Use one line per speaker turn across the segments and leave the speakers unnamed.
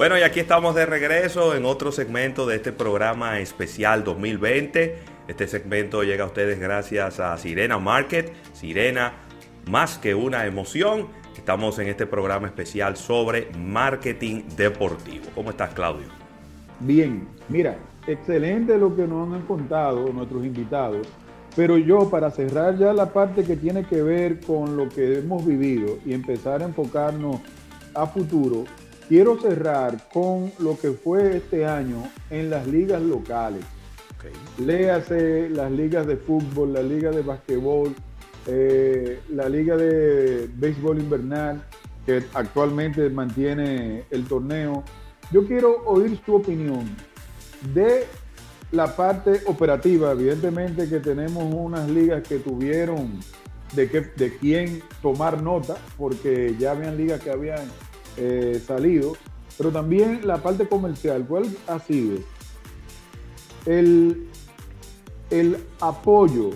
Bueno, y aquí estamos de regreso en otro segmento de este programa especial 2020. Este segmento llega a ustedes gracias a Sirena Market. Sirena, más que una emoción. Estamos en este programa especial sobre marketing deportivo. ¿Cómo estás, Claudio?
Bien, mira, excelente lo que nos han contado nuestros invitados. Pero yo, para cerrar ya la parte que tiene que ver con lo que hemos vivido y empezar a enfocarnos a futuro, quiero cerrar con lo que fue este año en las ligas locales. Léase las ligas de fútbol, la liga de basquetbol, eh, la liga de béisbol invernal, que actualmente mantiene el torneo. Yo quiero oír su opinión de la parte operativa, evidentemente que tenemos unas ligas que tuvieron de, que, de quién tomar nota, porque ya habían ligas que habían eh, salido, pero también la parte comercial, ¿cuál ha sido el, el apoyo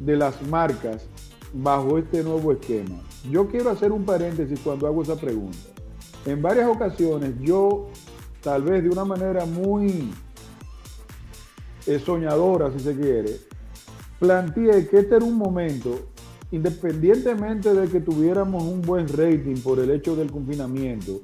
de las marcas bajo este nuevo esquema? Yo quiero hacer un paréntesis cuando hago esa pregunta. En varias ocasiones yo, tal vez de una manera muy soñadora, si se quiere, planteé que este era un momento, independientemente de que tuviéramos un buen rating por el hecho del confinamiento,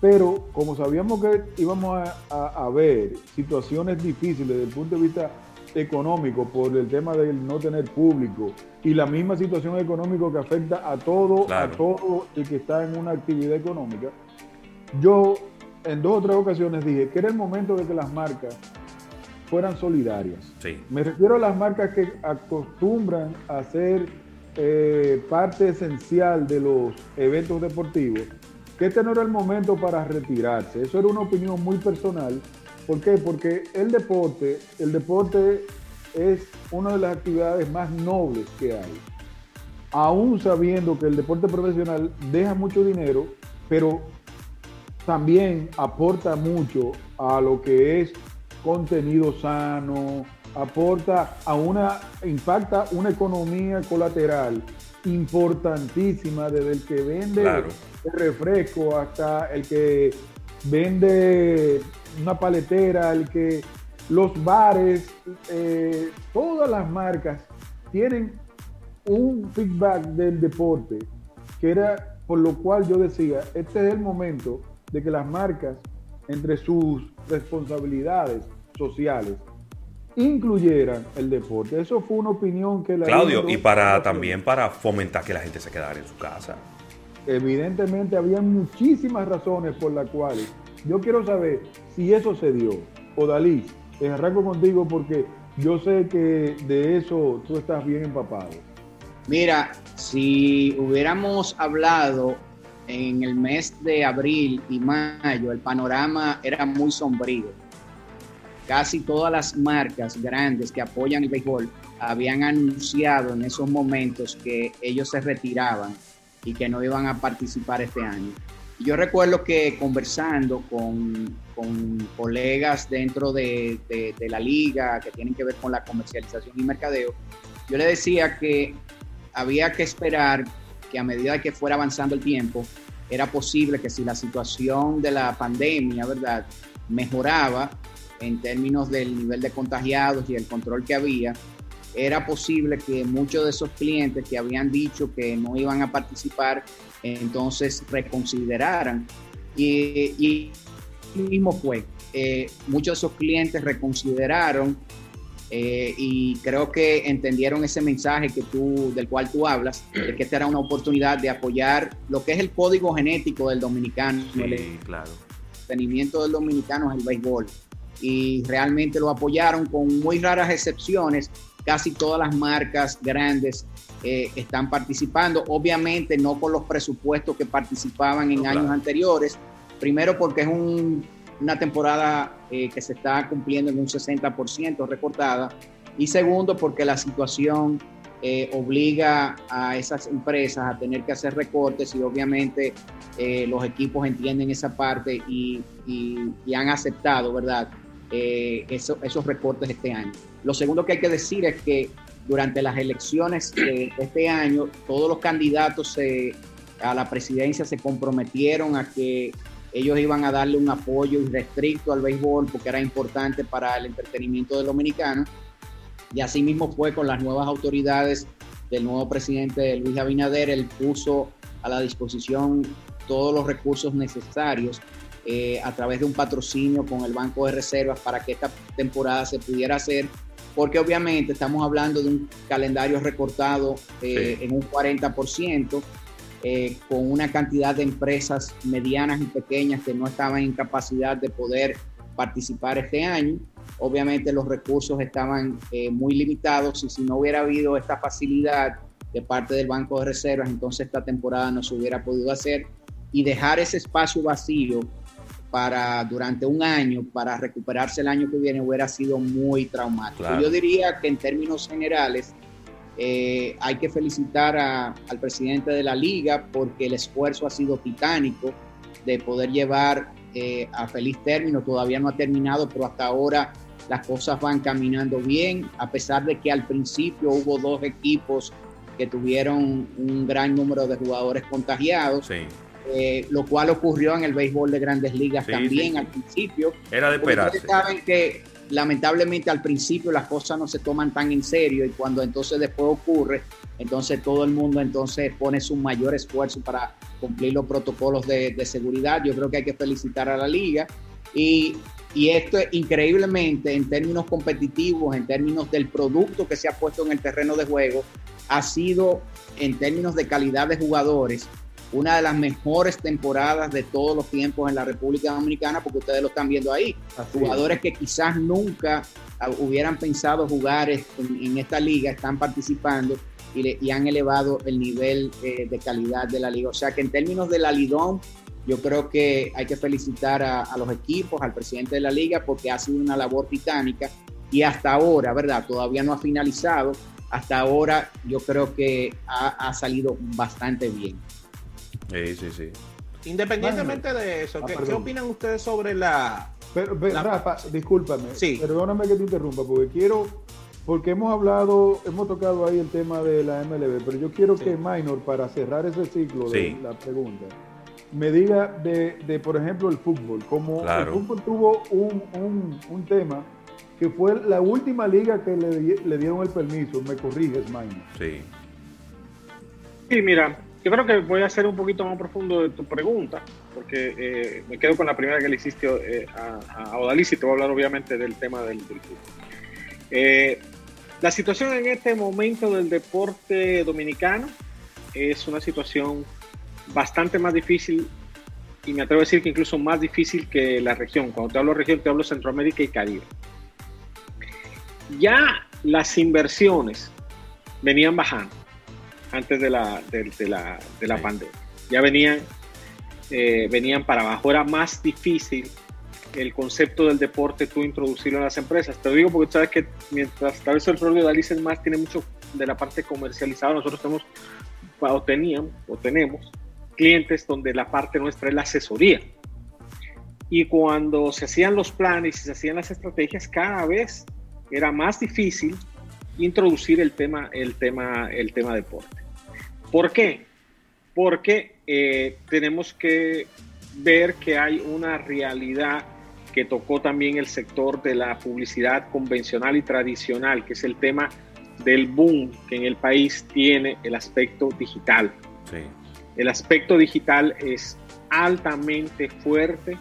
pero como sabíamos que íbamos a, ver situaciones difíciles desde el punto de vista económico por el tema del no tener público y la misma situación económica que afecta a todo, a todo el que está en una actividad económica, yo en dos o tres ocasiones dije que era el momento de que las marcas fueran solidarias. Me refiero a las marcas que acostumbran a ser eh, parte esencial de los eventos deportivos, que este no era el momento para retirarse. Eso era una opinión muy personal. ¿Por qué? Porque el deporte, el deporte es una de las actividades más nobles que hay. Aún sabiendo que el deporte profesional deja mucho dinero, pero también aporta mucho a lo que es contenido sano, aporta a una, impacta una economía colateral importantísima desde el que vende el refresco hasta el que vende una paletera, el que los bares, eh, todas las marcas tienen un feedback del deporte, que era por lo cual yo decía, este es el momento de que las marcas entre sus responsabilidades sociales incluyeran el deporte. Eso fue una opinión que la...
Claudio, y para también para fomentar que la gente se quedara en su casa.
Evidentemente había muchísimas razones por las cuales yo quiero saber si eso se dio. O Dalí, arranco contigo porque yo sé que de eso tú estás bien empapado.
Mira, si hubiéramos hablado en el mes de abril y mayo, el panorama era muy sombrío casi todas las marcas grandes que apoyan el béisbol habían anunciado en esos momentos que ellos se retiraban y que no iban a participar este año. yo recuerdo que conversando con, colegas dentro de, de, la liga que tienen que ver con la comercialización y mercadeo, yo le decía que había que esperar que a medida que fuera avanzando el tiempo, era posible que si la situación de la pandemia, ¿verdad?, mejoraba, en términos del nivel de contagiados y el control que había, era posible que muchos de esos clientes que habían dicho que no iban a participar, entonces reconsideraran. Y, y mismo fue. Eh, muchos de esos clientes reconsideraron eh, y creo que entendieron ese mensaje que tú, del cual tú hablas, de que esta era una oportunidad de apoyar lo que es el código genético del dominicano.
Sí, el claro.
Tenimiento del dominicano es el béisbol y realmente lo apoyaron con muy raras excepciones. Casi todas las marcas grandes eh, están participando, obviamente no con los presupuestos que participaban en años anteriores. Primero porque es una temporada eh, que se está cumpliendo en un 60% recortada. Y segundo porque la situación eh, obliga a esas empresas a tener que hacer recortes y obviamente los equipos entienden esa parte y, y han aceptado, ¿verdad? Eh, esos recortes este año. Lo segundo que hay que decir es que durante las elecciones de este año, todos los candidatos a la presidencia se comprometieron a que ellos iban a darle un apoyo irrestricto al béisbol porque era importante para el entretenimiento del dominicano. Y así mismo fue con las nuevas autoridades del nuevo presidente Luis Abinader. Él puso a la disposición todos los recursos necesarios eh, a través de un patrocinio con el Banco de Reservas para que esta temporada se pudiera hacer, porque obviamente estamos hablando de un calendario recortado eh, en un 40%, eh, con una cantidad de empresas medianas y pequeñas que no estaban en capacidad de poder participar este año. Obviamente los recursos estaban muy limitados y si no hubiera habido esta facilidad de parte del Banco de Reservas, entonces esta temporada no se hubiera podido hacer y dejar ese espacio vacío para durante un año para recuperarse el año que viene hubiera sido muy traumático. Yo diría que en términos generales eh, hay que felicitar al presidente de la liga porque el esfuerzo ha sido titánico de poder llevar eh, a feliz término. Todavía no ha terminado, pero hasta ahora las cosas van caminando bien, a pesar de que al principio hubo dos equipos que tuvieron un gran número de jugadores contagiados. Eh, lo cual ocurrió en el béisbol de grandes ligas también al principio.
Era de esperarse.
Ustedes saben que lamentablemente al principio las cosas no se toman tan en serio y cuando entonces después ocurre, entonces todo el mundo entonces pone su mayor esfuerzo para cumplir los protocolos de, de seguridad. Yo creo que hay que felicitar a la liga y, y esto increíblemente en términos competitivos, en términos del producto que se ha puesto en el terreno de juego, ha sido en términos de calidad de jugadores una de las mejores temporadas de todos los tiempos en la República Dominicana, porque ustedes lo están viendo ahí. Jugadores que quizás nunca hubieran pensado jugar en, esta liga están participando y, han elevado el nivel eh, de calidad de la liga. O sea que en términos de la Lidón, yo creo que hay que felicitar a, los equipos, al presidente de la liga, porque ha sido una labor titánica y hasta ahora, ¿verdad? Todavía no ha finalizado. Hasta ahora yo creo que ha salido bastante bien.
Sí, sí, sí.
Independientemente de eso, ¿qué, ah, opinan ustedes sobre la...
Pero, Rafa, discúlpame, sí. perdóname que te interrumpa, porque quiero, porque hemos hablado, hemos tocado ahí el tema de la MLB, pero yo quiero que Minor, para cerrar ese ciclo de la pregunta, me diga de, por ejemplo, el fútbol, como el fútbol tuvo un, un, tema que fue la última liga que le, le dieron el permiso, me corriges, Minor.
Sí.
Sí, mira, yo creo que voy a ser un poquito más profundo de tu pregunta, porque eh, me quedo con la primera que le hiciste eh, a, a y te voy a hablar obviamente del tema del, fútbol. Eh, la situación en este momento del deporte dominicano es una situación bastante más difícil y me atrevo a decir que incluso más difícil que la región. Cuando te hablo región, te hablo Centroamérica y Caribe. Ya las inversiones venían bajando antes de la, de, la, de la pandemia. Ya venían, eh, venían para abajo. Era más difícil el concepto del deporte tú introducirlo en las empresas. Te lo digo porque sabes que mientras tal vez el rol de Alice más tiene mucho de la parte comercializada, nosotros tenemos o teníamos o tenemos clientes donde la parte nuestra es la asesoría. Y cuando se hacían los planes y se hacían las estrategias, cada vez era más difícil introducir el tema, el tema, el tema deporte. ¿Por qué? Porque eh, tenemos que ver que hay una realidad que tocó también el sector de la publicidad convencional y tradicional, que es el tema del boom que en el país tiene el aspecto digital. El aspecto digital es altamente fuerte.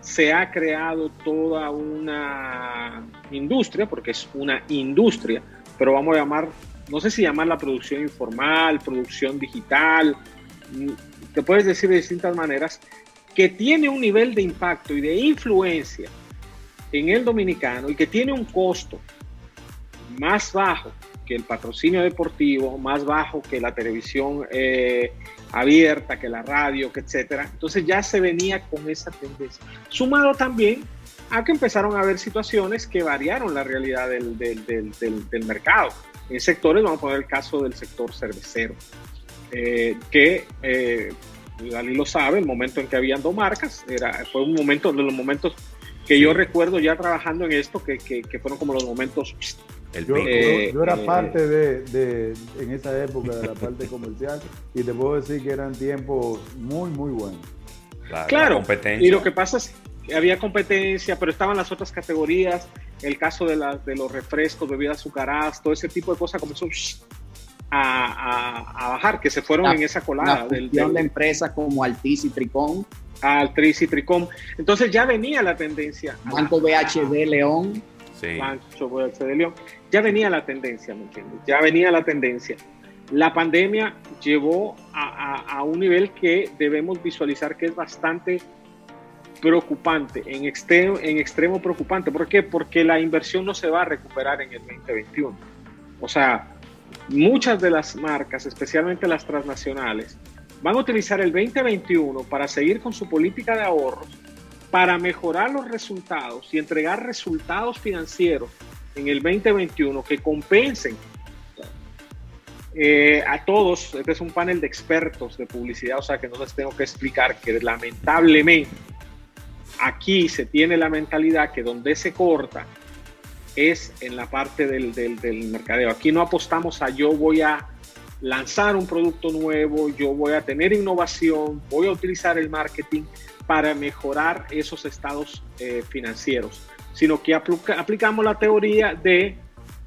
Se ha creado toda una industria, porque es una industria, pero vamos a llamar no sé si llamar la producción informal, producción digital, mm, te puedes decir de distintas maneras, que tiene un nivel de impacto y de influencia en el dominicano y que tiene un costo más bajo que el patrocinio deportivo, más bajo que la televisión eh, abierta, que la radio, que etcétera. Entonces ya se venía con esa tendencia. Sumado también a que empezaron a haber situaciones que variaron la realidad del, del, del, del mercado. En sectores, vamos a poner el caso del sector cervecero, eh, que eh, Dalí lo sabe, el momento en que habían dos marcas, era, fue un momento de los momentos que yo recuerdo ya trabajando en esto, que, que, fueron como los momentos...
yo, era eh, parte de, de, en esa época, de la parte comercial, y te puedo decir que eran tiempos muy, muy buenos.
claro, y lo que pasa es que había competencia, pero estaban las otras categorías, el caso de, la, de los refrescos, bebidas azucaradas, todo ese tipo de cosas comenzó a, a, bajar, que se fueron en esa colada.
del, de empresas como Altis y Tricón.
Altis y Tricón. Entonces ya venía la tendencia.
Banco BHD León.
Sí. Banco BHD León. Ya venía la tendencia, ¿me entiendes? Ya venía la tendencia. La pandemia llevó a, a, un nivel que debemos visualizar que es bastante preocupante, en extremo, en extremo preocupante. ¿Por qué? Porque la inversión no se va a recuperar en el 2021. O sea, muchas de las marcas, especialmente las transnacionales, van a utilizar el 2021 para seguir con su política de ahorros, para mejorar los resultados y entregar resultados financieros en el 2021 que compensen eh, a todos. Este es un panel de expertos de publicidad, o sea que no les tengo que explicar que lamentablemente aquí se tiene la mentalidad que donde se corta es en la parte del, mercadeo. Aquí no apostamos a yo voy a lanzar un producto nuevo, yo voy a tener innovación, voy a utilizar el marketing para mejorar esos estados eh, financieros, sino que aplicamos la teoría de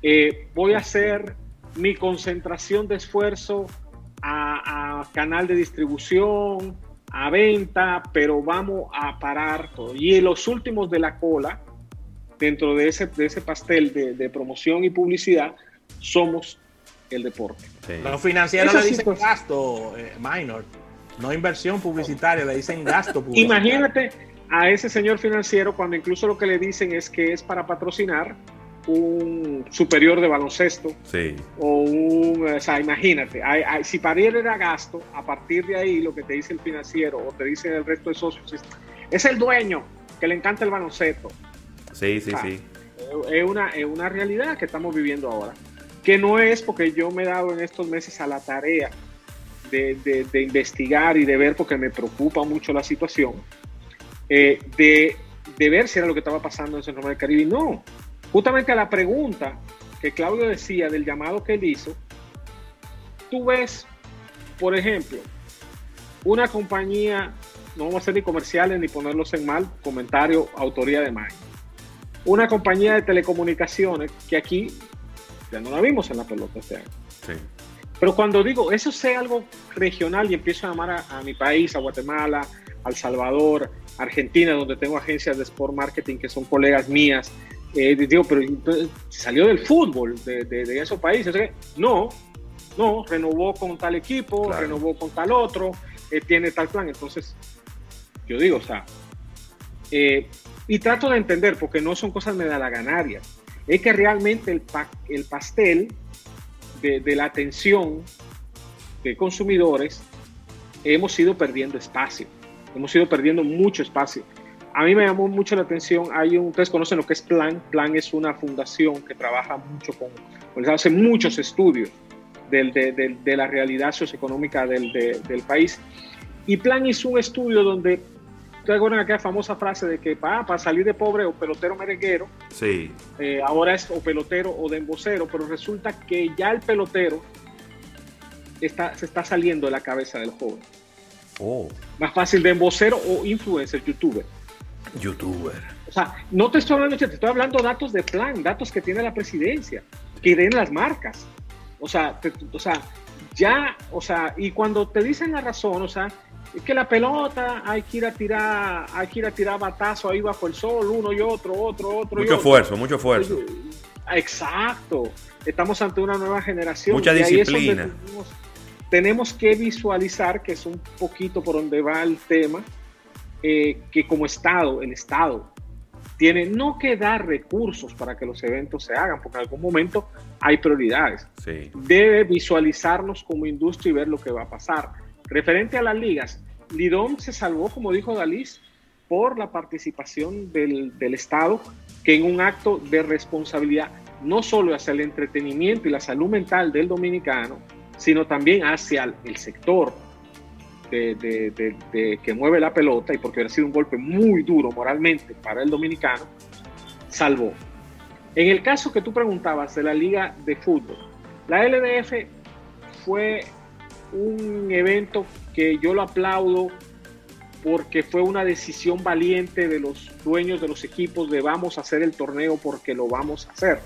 eh, voy a hacer mi concentración de esfuerzo a, a, canal de distribución, a venta, pero vamos a parar todo. Y en los últimos de la cola, dentro de ese, de ese pastel de, promoción y publicidad somos el deporte.
Los financieros le dicen gasto eh, minor, no inversión publicitaria, le dicen gasto
publicitario. Imagínate a ese señor financiero cuando incluso lo que le dicen es que es para patrocinar un superior de baloncesto
sí.
o un, o sea, imagínate, si para él era gasto, a partir de ahí lo que te dice el financiero o te dice el resto de socios es, es el dueño que le encanta el baloncesto,
Sí, sí, sí.
Es una, es una realidad que estamos viviendo ahora. Que no es porque yo me he dado en estos meses a la tarea de, de, investigar y de ver, porque me preocupa mucho la situación, eh, de, de, ver si era lo que estaba pasando en Centro del Caribe. No, justamente a la pregunta que Claudio decía del llamado que él hizo, tú ves, por ejemplo, una compañía, no vamos a hacer ni comerciales ni ponerlos en mal, comentario, autoría de Mike una compañía de telecomunicaciones que aquí ya no la vimos en la pelota este año. Pero cuando digo eso sea algo regional y empiezo a llamar a, mi país, a Guatemala, a El Salvador, Argentina, donde tengo agencias de sport marketing que son colegas mías, eh, digo, pero salió del fútbol de, esos países. No, no, renovó con tal equipo, renovó con tal otro, eh, tiene tal plan. Entonces, yo digo, o sea, eh, y trato de entender, porque no son cosas medalaganarias, es que realmente el, el pastel de, la atención de consumidores hemos ido perdiendo espacio, hemos ido perdiendo mucho espacio. A mí me llamó mucho la atención, hay un, ustedes conocen lo que es Plan, Plan es una fundación que trabaja mucho con, hace muchos estudios de, de, la realidad socioeconómica del, del país. Y Plan hizo un estudio donde ustedes acuerdan aquella famosa frase de que para salir de pobre o pelotero merenguero,
sí.
Eh, ahora es o pelotero o de embocero, pero resulta que ya el pelotero está, se está saliendo de la cabeza del joven.
Oh.
Más fácil de embocero o influencer, youtuber.
Youtuber.
O sea, no te estoy hablando, te estoy hablando datos de plan, datos que tiene la presidencia, que den las marcas. O sea, o sea, ya, o sea, y cuando te dicen la razón, o sea, es que la pelota hay que ir a tirar, hay que ir a tirar batazo ahí bajo el sol, uno y otro, otro, otro.
Mucho esfuerzo, mucho esfuerzo.
Exacto. Estamos ante una nueva generación.
Mucha disciplina.
Tenemos, que visualizar, que es un poquito por donde va el tema, eh, que como Estado, el Estado, tiene no que dar recursos para que los eventos se hagan, porque en algún momento hay prioridades. Debe visualizarnos como industria y ver lo que va a pasar. Referente a las ligas, Lidón se salvó, como dijo Dalís, por la participación del, Estado, que en un acto de responsabilidad, no solo hacia el entretenimiento y la salud mental del dominicano, sino también hacia el sector de, que mueve la pelota, y porque ha sido un golpe muy duro moralmente para el dominicano, salvó. En el caso que tú preguntabas de la liga de fútbol, la LDF fue un evento que yo lo aplaudo porque fue una decisión valiente de los dueños de los equipos de vamos a hacer el torneo porque lo vamos a hacer.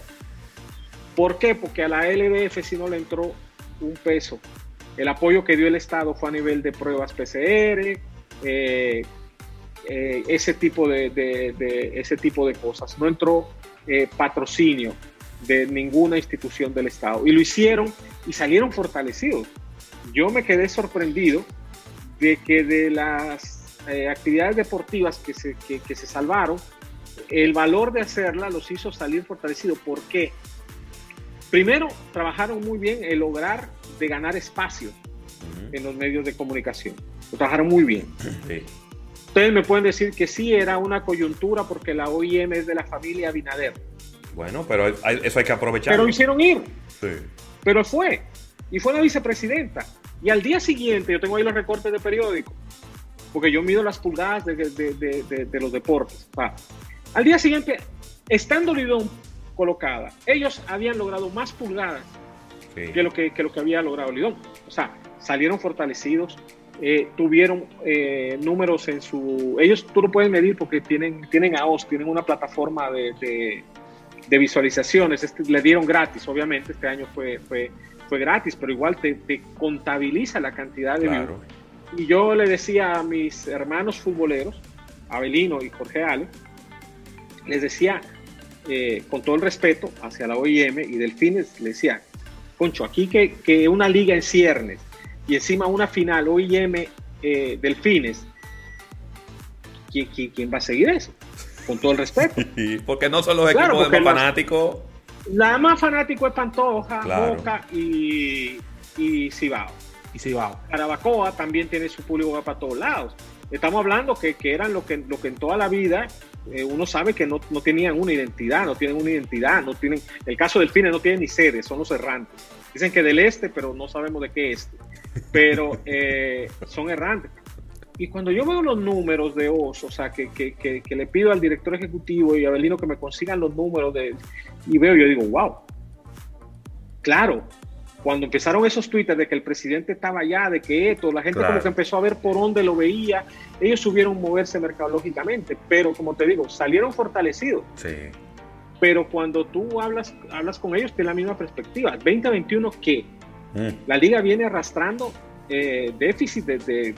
¿Por qué? Porque a la LBF si no le entró un peso. El apoyo que dio el Estado fue a nivel de pruebas PCR, eh, eh, ese, tipo de, ese tipo de cosas. No entró eh, patrocinio de ninguna institución del Estado. Y lo hicieron y salieron fortalecidos. Yo me quedé sorprendido de que de las actividades deportivas que se, que, se salvaron, el valor de hacerla los hizo salir fortalecidos. ¿Por qué? Primero, trabajaron muy bien el lograr de ganar espacio en los medios de comunicación. Lo trabajaron muy bien. Ustedes me pueden decir que sí era una coyuntura porque la OIM es de la familia Abinader.
Bueno, pero eso hay que aprovechar.
Pero hicieron ir. Sí. Pero fue. Y fue la vicepresidenta. Y al día siguiente, yo tengo ahí los recortes de periódico, porque yo mido las pulgadas de, de, los deportes. Al día siguiente, estando Lidón colocada, ellos habían logrado más pulgadas que, lo que, que, lo que había logrado Lidón. O sea, salieron fortalecidos, eh, tuvieron eh, números en su... Ellos tú lo puedes medir porque tienen, tienen AOS, tienen una plataforma de, de, visualizaciones, este, le dieron gratis, obviamente, este año fue, fue, fue gratis, pero igual te, te contabiliza la cantidad de claro. Y yo le decía a mis hermanos futboleros, Abelino y Jorge Ale, les decía, eh, con todo el respeto hacia la OIM y Delfines, le decía, Concho, aquí que, que una liga en ciernes y encima una final OIM eh, Delfines, ¿quién, quién, va a seguir eso? Con todo el respeto.
porque no son los equipos más fanáticos.
La más fanático es Pantoja, Boca y, y Cibao.
Y Cibao.
Carabacoa también tiene su público para todos lados. Estamos hablando que, que eran lo que, lo que en toda la vida eh, uno sabe que no, no, tenían una identidad, no tienen una identidad, no tienen, el caso del FINE no tiene ni sede, son los errantes. Dicen que del este, pero no sabemos de qué este. Pero eh, son errantes. Y cuando yo veo los números de OS, o sea, que, que, que, le pido al director ejecutivo y a Belino que me consigan los números de, y veo, yo digo, wow. Claro, cuando empezaron esos twitters de que el presidente estaba allá, de que esto, la gente como que empezó a ver por dónde lo veía, ellos subieron moverse mercadológicamente, pero como te digo, salieron fortalecidos. Sí. Pero cuando tú hablas, hablas con ellos, tiene la misma perspectiva. 2021, ¿qué? Mm. La liga viene arrastrando eh, déficit desde,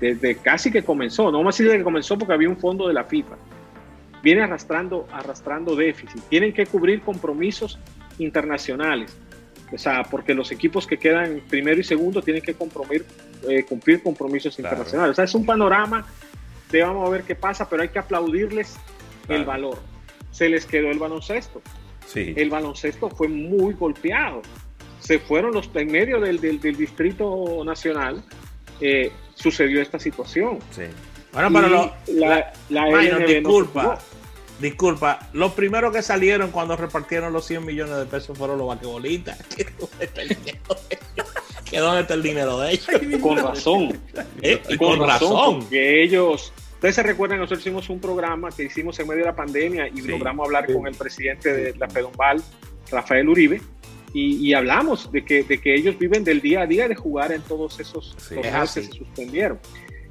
desde, casi que comenzó. No vamos a decir que comenzó porque había un fondo de la FIFA. Viene arrastrando, arrastrando déficit. Tienen que cubrir compromisos internacionales o sea, porque los equipos que quedan primero y segundo tienen que eh, cumplir compromisos internacionales. O sea, es un panorama de vamos a ver qué pasa, pero hay que aplaudirles el valor. Se les quedó el baloncesto. Sí. El baloncesto fue muy golpeado. Se fueron los en medio del, del, distrito nacional. Eh, sucedió esta situación. Sí.
Bueno, pero lo, la, la, disculpa. Disculpa, los primeros que salieron cuando repartieron los 100 millones de pesos fueron los vaquebolistas. ¿Qué dónde está el dinero de ellos?
Con razón.
¿Eh? con, razón.
Que ellos. Ustedes se recuerdan, nosotros hicimos un programa que hicimos en medio de la pandemia y logramos hablar con el presidente de la Pedonval, Rafael Uribe, y, hablamos de que, de que ellos viven del día a día de jugar en todos esos torneos que se suspendieron.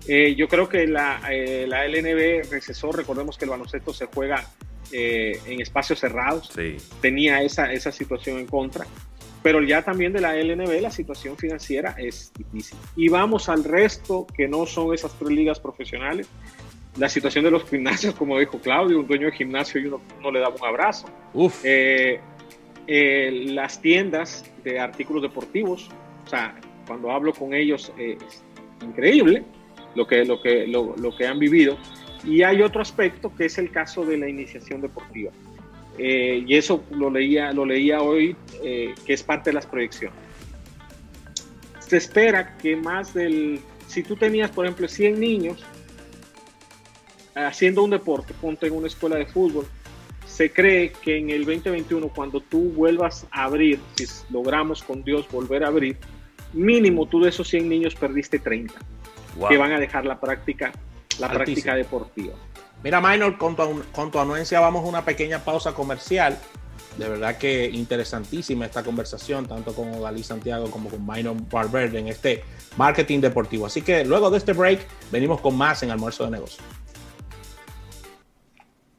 Eh, yo creo que la, eh, la, LNB recesó, recordemos que el baloncesto se juega eh, en espacios cerrados, tenía esa, esa situación en contra, pero ya también de la LNB la situación financiera es difícil. Y vamos al resto que no son esas tres ligas profesionales. La situación de los gimnasios, como dijo Claudio, un dueño de gimnasio y uno no le daba un abrazo. las tiendas de artículos deportivos, o sea, cuando hablo con ellos es increíble lo que, lo que, lo, lo que han vivido. Y hay otro aspecto que es el caso de la iniciación deportiva. Eh, y eso lo leía, lo leía hoy, eh, que es parte de las proyecciones. Se espera que más del, si tú tenías, por ejemplo, 100 niños haciendo un deporte, ponte en una escuela de fútbol, se cree que en el 2021, cuando tú vuelvas a abrir, si logramos con Dios volver a abrir, mínimo tú de esos 100 niños perdiste 30 que van a dejar la práctica, la práctica deportiva.
Mira, Minor, con tu, con tu anuencia vamos a una pequeña pausa comercial De verdad que interesantísima esta conversación, tanto con Dalí Santiago como con Myron Barber en este marketing deportivo. Así que luego de este break, venimos con más en Almuerzo de Negocios.